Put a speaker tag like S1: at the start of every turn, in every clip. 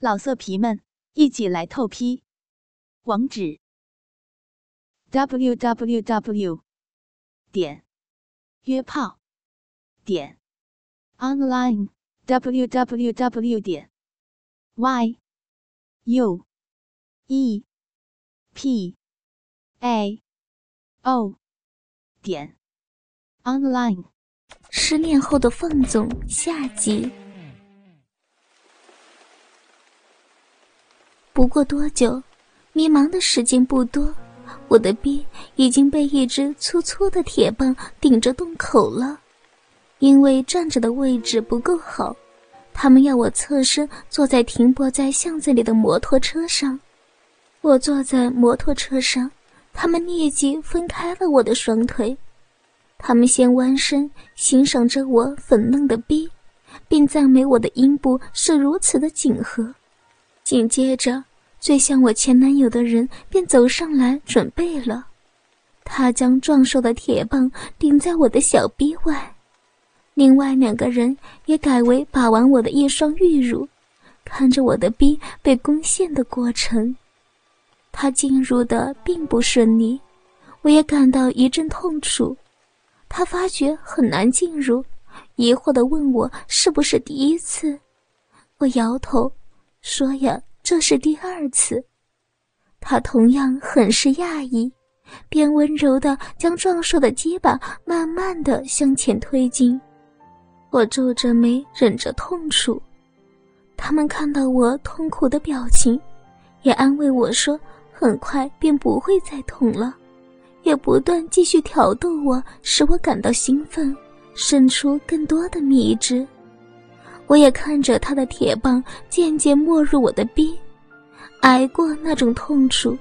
S1: 老色皮们，一起来透批！网址：w w w 点约炮点 online w w w 点 y u e p a o 点 online。
S2: 失恋后的放纵下集。不过多久？迷茫的时间不多，我的臂已经被一只粗粗的铁棒顶着洞口了。因为站着的位置不够好，他们要我侧身坐在停泊在巷子里的摩托车上。我坐在摩托车上，他们立即分开了我的双腿。他们先弯身欣赏着我粉嫩的臂，并赞美我的阴部是如此的紧合。紧接着。最像我前男友的人便走上来准备了，他将壮硕的铁棒顶在我的小臂外，另外两个人也改为把玩我的一双玉乳，看着我的臂被攻陷的过程。他进入的并不顺利，我也感到一阵痛楚。他发觉很难进入，疑惑地问我是不是第一次。我摇头，说呀。这是第二次，他同样很是讶异，便温柔地将壮硕的鸡巴慢慢地向前推进。我皱着眉，忍着痛楚。他们看到我痛苦的表情，也安慰我说：“很快便不会再痛了。”也不断继续挑逗我，使我感到兴奋，生出更多的蜜汁。我也看着他的铁棒渐渐没入我的臂，挨过那种痛楚，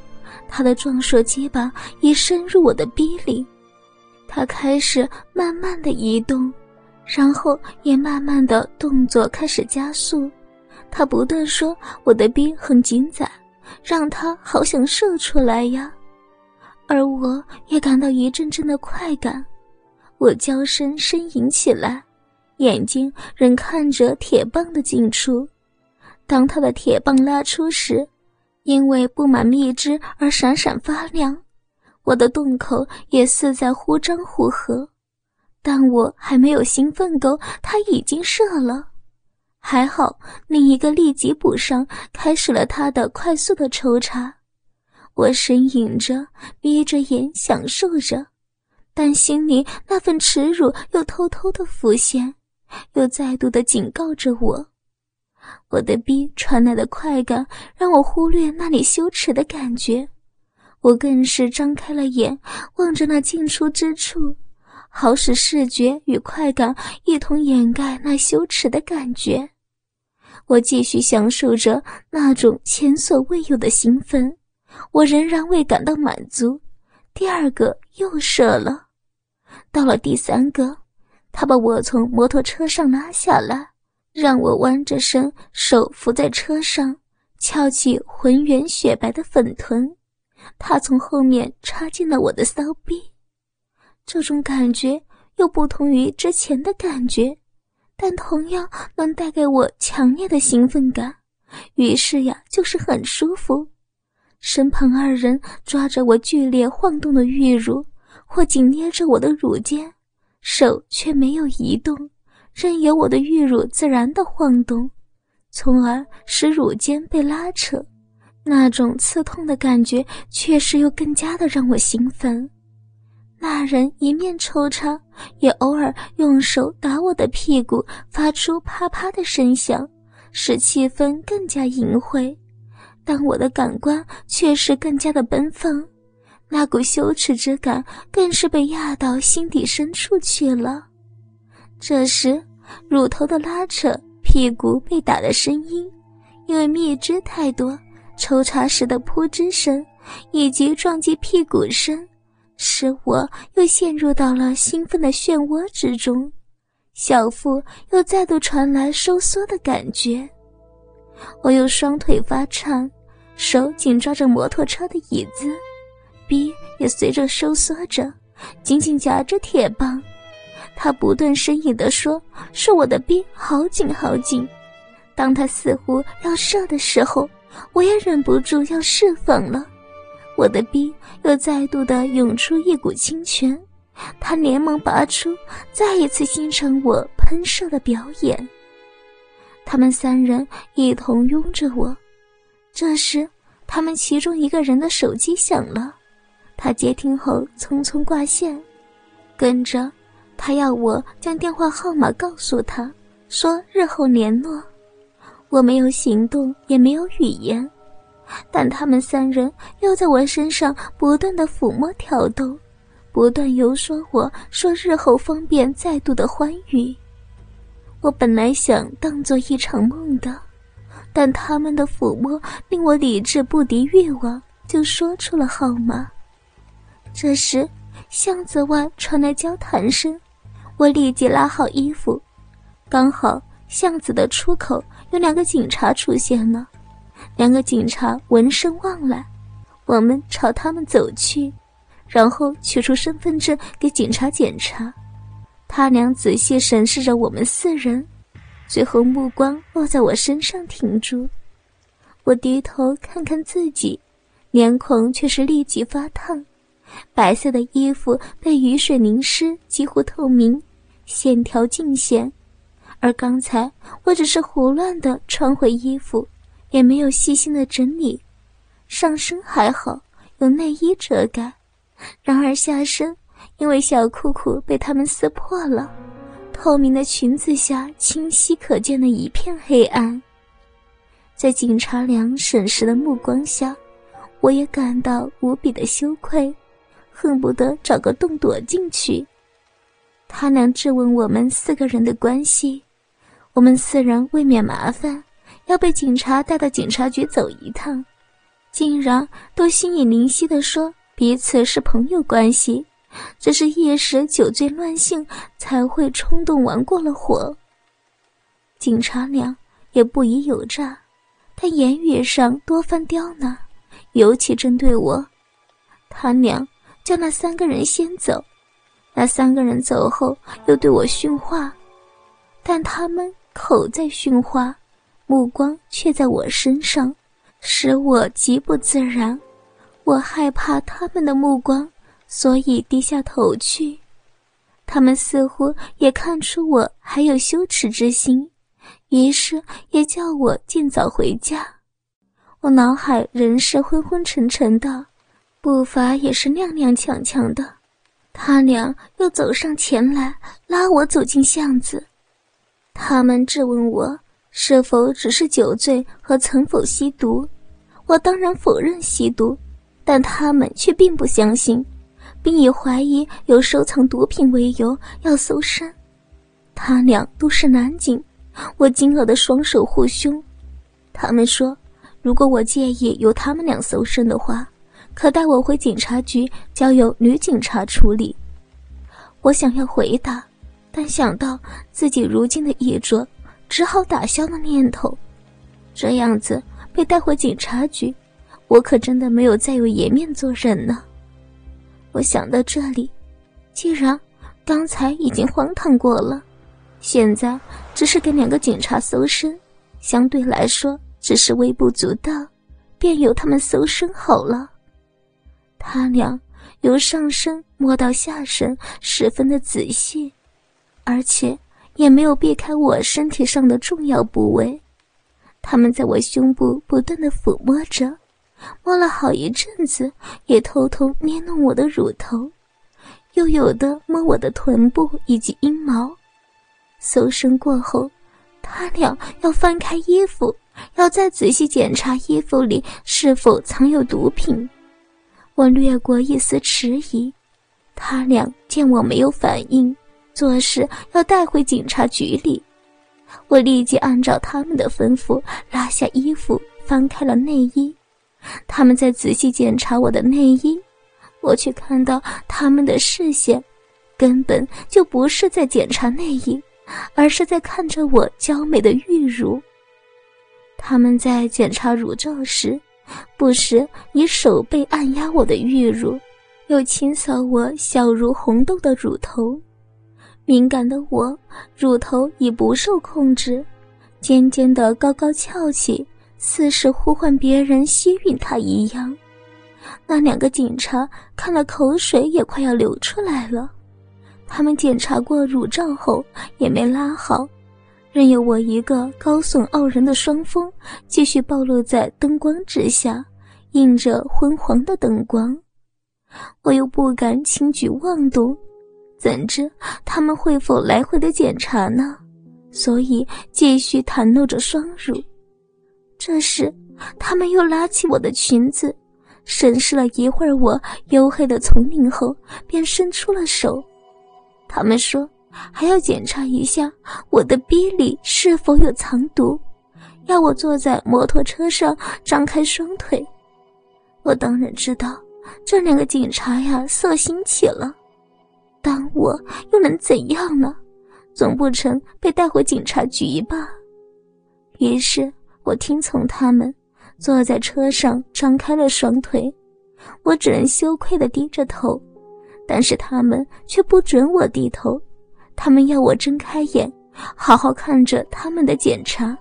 S2: 他的壮硕鸡巴已深入我的臂里。他开始慢慢的移动，然后也慢慢的动作开始加速。他不断说：“我的臂很紧窄，让他好想射出来呀。”而我也感到一阵阵的快感，我娇声呻吟起来。眼睛仍看着铁棒的进出，当他的铁棒拉出时，因为布满蜜汁而闪闪发亮。我的洞口也似在忽张忽合，但我还没有兴奋够，他已经射了。还好，另一个立即补上，开始了他的快速的抽插。我呻吟着，眯着眼享受着，但心里那份耻辱又偷偷的浮现。又再度的警告着我，我的逼传来的快感让我忽略那里羞耻的感觉，我更是张开了眼望着那进出之处，好使视觉与快感一同掩盖那羞耻的感觉。我继续享受着那种前所未有的兴奋，我仍然未感到满足，第二个又射了，到了第三个。他把我从摩托车上拉下来，让我弯着身，手扶在车上，翘起浑圆雪白的粉臀。他从后面插进了我的骚逼，这种感觉又不同于之前的感觉，但同样能带给我强烈的兴奋感。于是呀，就是很舒服。身旁二人抓着我剧烈晃动的玉乳，或紧捏着我的乳尖。手却没有移动，任由我的玉乳自然的晃动，从而使乳尖被拉扯。那种刺痛的感觉确实又更加的让我兴奋。那人一面抽插，也偶尔用手打我的屁股，发出啪啪的声响，使气氛更加淫秽。但我的感官却是更加的奔放。那股羞耻之感更是被压到心底深处去了。这时，乳头的拉扯、屁股被打的声音，因为蜜汁太多，抽插时的扑吱声，以及撞击屁股声，使我又陷入到了兴奋的漩涡之中。小腹又再度传来收缩的感觉，我又双腿发颤，手紧抓着摩托车的椅子。臂也随着收缩着，紧紧夹着铁棒。他不断呻吟地说：“是我的臂好紧好紧。”当他似乎要射的时候，我也忍不住要释放了。我的逼又再度的涌出一股清泉，他连忙拔出，再一次欣赏我喷射的表演。他们三人一同拥着我，这时，他们其中一个人的手机响了，他接听后匆匆挂线，跟着，他要我将电话号码告诉他，说日后联络。我没有行动，也没有语言。但他们三人又在我身上不断的抚摸挑逗，不断游说我说日后方便再度的欢愉。我本来想当做一场梦的，但他们的抚摸令我理智不敌欲望，就说出了号码。这时，巷子外传来交谈声，我立即拉好衣服，刚好巷子的出口有两个警察出现了。两个警察闻声望来，我们朝他们走去，然后取出身份证给警察检查。他俩仔细审视着我们四人，最后目光落在我身上停住。我低头看看自己，脸孔却是立即发烫，白色的衣服被雨水淋湿，几乎透明，线条尽显。而刚才我只是胡乱的穿回衣服。也没有细心的整理，上身还好有内衣遮盖，然而下身因为小裤裤被他们撕破了，透明的裙子下清晰可见的一片黑暗。在警察两审视的目光下，我也感到无比的羞愧，恨不得找个洞躲进去。他俩质问我们四个人的关系，我们四人未免麻烦。要被警察带到警察局走一趟，竟然都心有灵犀地说彼此是朋友关系，只是一时酒醉乱性才会冲动玩过了火。警察俩也不疑有诈，但言语上多番刁难，尤其针对我。他俩叫那三个人先走，那三个人走后又对我训话，但他们口在训话。目光却在我身上，使我极不自然。我害怕他们的目光，所以低下头去。他们似乎也看出我还有羞耻之心，于是也叫我尽早回家。我脑海仍是昏昏沉沉的，步伐也是踉踉跄跄的。他俩又走上前来，拉我走进巷子。他们质问我。是否只是酒醉和曾否吸毒？我当然否认吸毒，但他们却并不相信，并以怀疑有收藏毒品为由要搜身。他俩都是男警，我惊愕的双手护胸。他们说，如果我介意由他们俩搜身的话，可带我回警察局，交由女警察处理。我想要回答，但想到自己如今的衣着。只好打消了念头。这样子被带回警察局，我可真的没有再有颜面做人呢。我想到这里，既然刚才已经荒唐过了，现在只是给两个警察搜身，相对来说只是微不足道，便由他们搜身好了。他俩由上身摸到下身，十分的仔细，而且。也没有避开我身体上的重要部位，他们在我胸部不断的抚摸着，摸了好一阵子，也偷偷捏弄我的乳头，又有的摸我的臀部以及阴毛。搜身过后，他俩要翻开衣服，要再仔细检查衣服里是否藏有毒品。我略过一丝迟疑，他俩见我没有反应。做事要带回警察局里，我立即按照他们的吩咐拉下衣服，翻开了内衣。他们在仔细检查我的内衣，我却看到他们的视线根本就不是在检查内衣，而是在看着我娇美的玉乳。他们在检查乳罩时，不时以手背按压我的玉乳，又清扫我小如红豆的乳头。敏感的我，乳头已不受控制，尖尖的高高翘起，似是呼唤别人吸吮他一样。那两个警察看了，口水也快要流出来了。他们检查过乳罩后，也没拉好，任由我一个高耸傲人的双峰继续暴露在灯光之下，映着昏黄的灯光。我又不敢轻举妄动，怎知他们会否来回的检查呢？所以继续袒露着双乳。这时，他们又拉起我的裙子，审视了一会儿我黝黑的丛林后，便伸出了手。他们说还要检查一下我的逼里是否有藏毒，要我坐在摩托车上张开双腿。我当然知道。这两个警察呀，色心起了。但我又能怎样呢？总不成被带回警察局吧？于是我听从他们，坐在车上，张开了双腿。我只能羞愧地低着头，但是他们却不准我低头。他们要我睁开眼，好好看着他们的检查，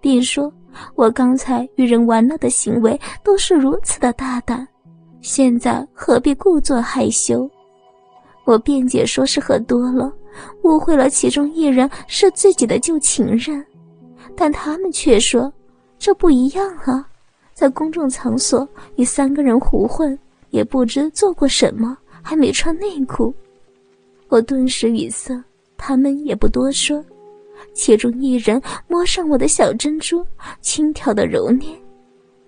S2: 并说我刚才与人玩乐的行为都是如此的大胆。现在何必故作害羞？我辩解说是喝多了，误会了其中一人是自己的旧情人，但他们却说这不一样啊，在公众场所与三个人胡混，也不知做过什么，还没穿内裤。我顿时语塞，他们也不多说。其中一人摸上我的小珍珠，轻佻的揉捏。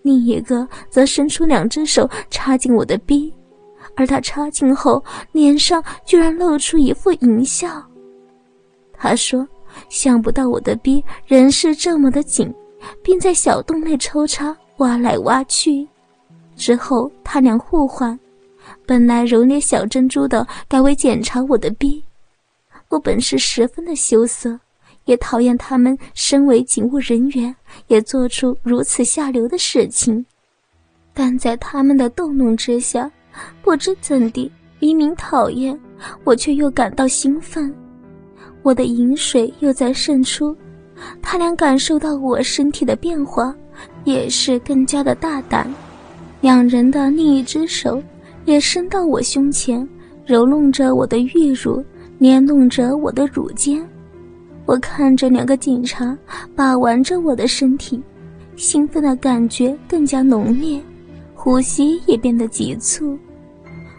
S2: 另一个则伸出两只手插进我的逼，而他插进后，脸上居然露出一副淫笑。他说：“想不到我的逼仍是这么的紧，并在小洞内抽插，挖来挖去。”之后他俩互换，本来揉捏小珍珠的，改为检查我的逼。我本是十分的羞涩。也讨厌他们身为警务人员，也做出如此下流的事情。但在他们的逗弄之下，不知怎地，明明讨厌，我却又感到兴奋。我的饮水又在渗出，他俩感受到我身体的变化，也是更加的大胆。两人的另一只手也伸到我胸前，揉弄着我的玉乳，捏弄着我的乳尖。我看着两个警察把玩着我的身体，兴奋的感觉更加浓烈，呼吸也变得急促。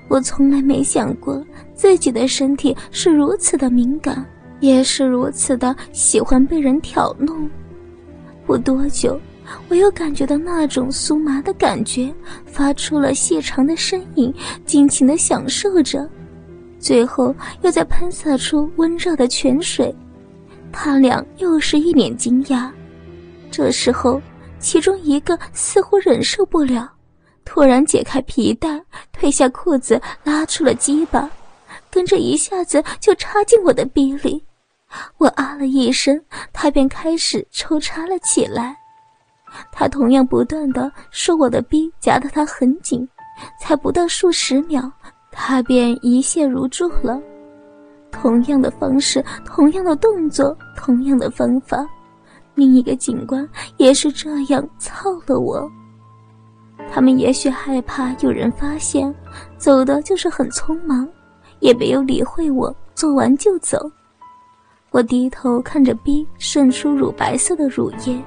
S2: 我从来没想过自己的身体是如此的敏感，也是如此的喜欢被人挑弄。不多久，我又感觉到那种酥麻的感觉，发出了细长的呻吟，尽情的享受着，最后又在喷洒出温热的泉水。他俩又是一脸惊讶，这时候，其中一个似乎忍受不了，突然解开皮带，褪下裤子，拉出了鸡巴，跟着一下子就插进我的逼里。我啊了一声，他便开始抽插了起来。他同样不断的说我的逼夹得他很紧，才不到数十秒，他便一泻如注了。同样的方式，同样的动作，同样的方法，另一个警官也是这样操了我。他们也许害怕有人发现，走的就是很匆忙，也没有理会我，做完就走。我低头看着 B 渗出乳白色的乳液，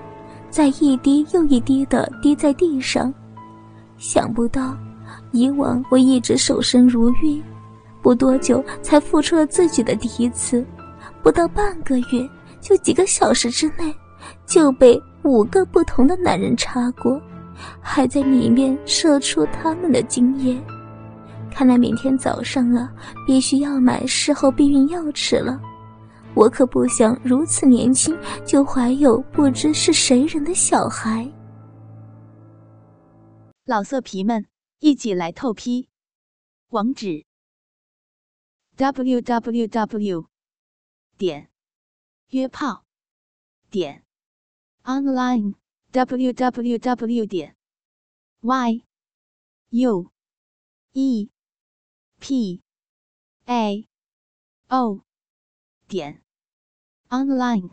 S2: 在一滴又一滴的滴在地上。想不到，以往我一直守身如玉。不多久，才付出了自己的第一次，不到半个月，就几个小时之内，就被五个不同的男人插过，还在里面射出他们的精液。看来明天早上啊，必须要买事后避孕药吃了。我可不想如此年轻就怀有不知是谁人的小孩。
S1: 老色皮们，一起来透批，网址。www. 点约炮点 online www. 点 y u e p a o 点 online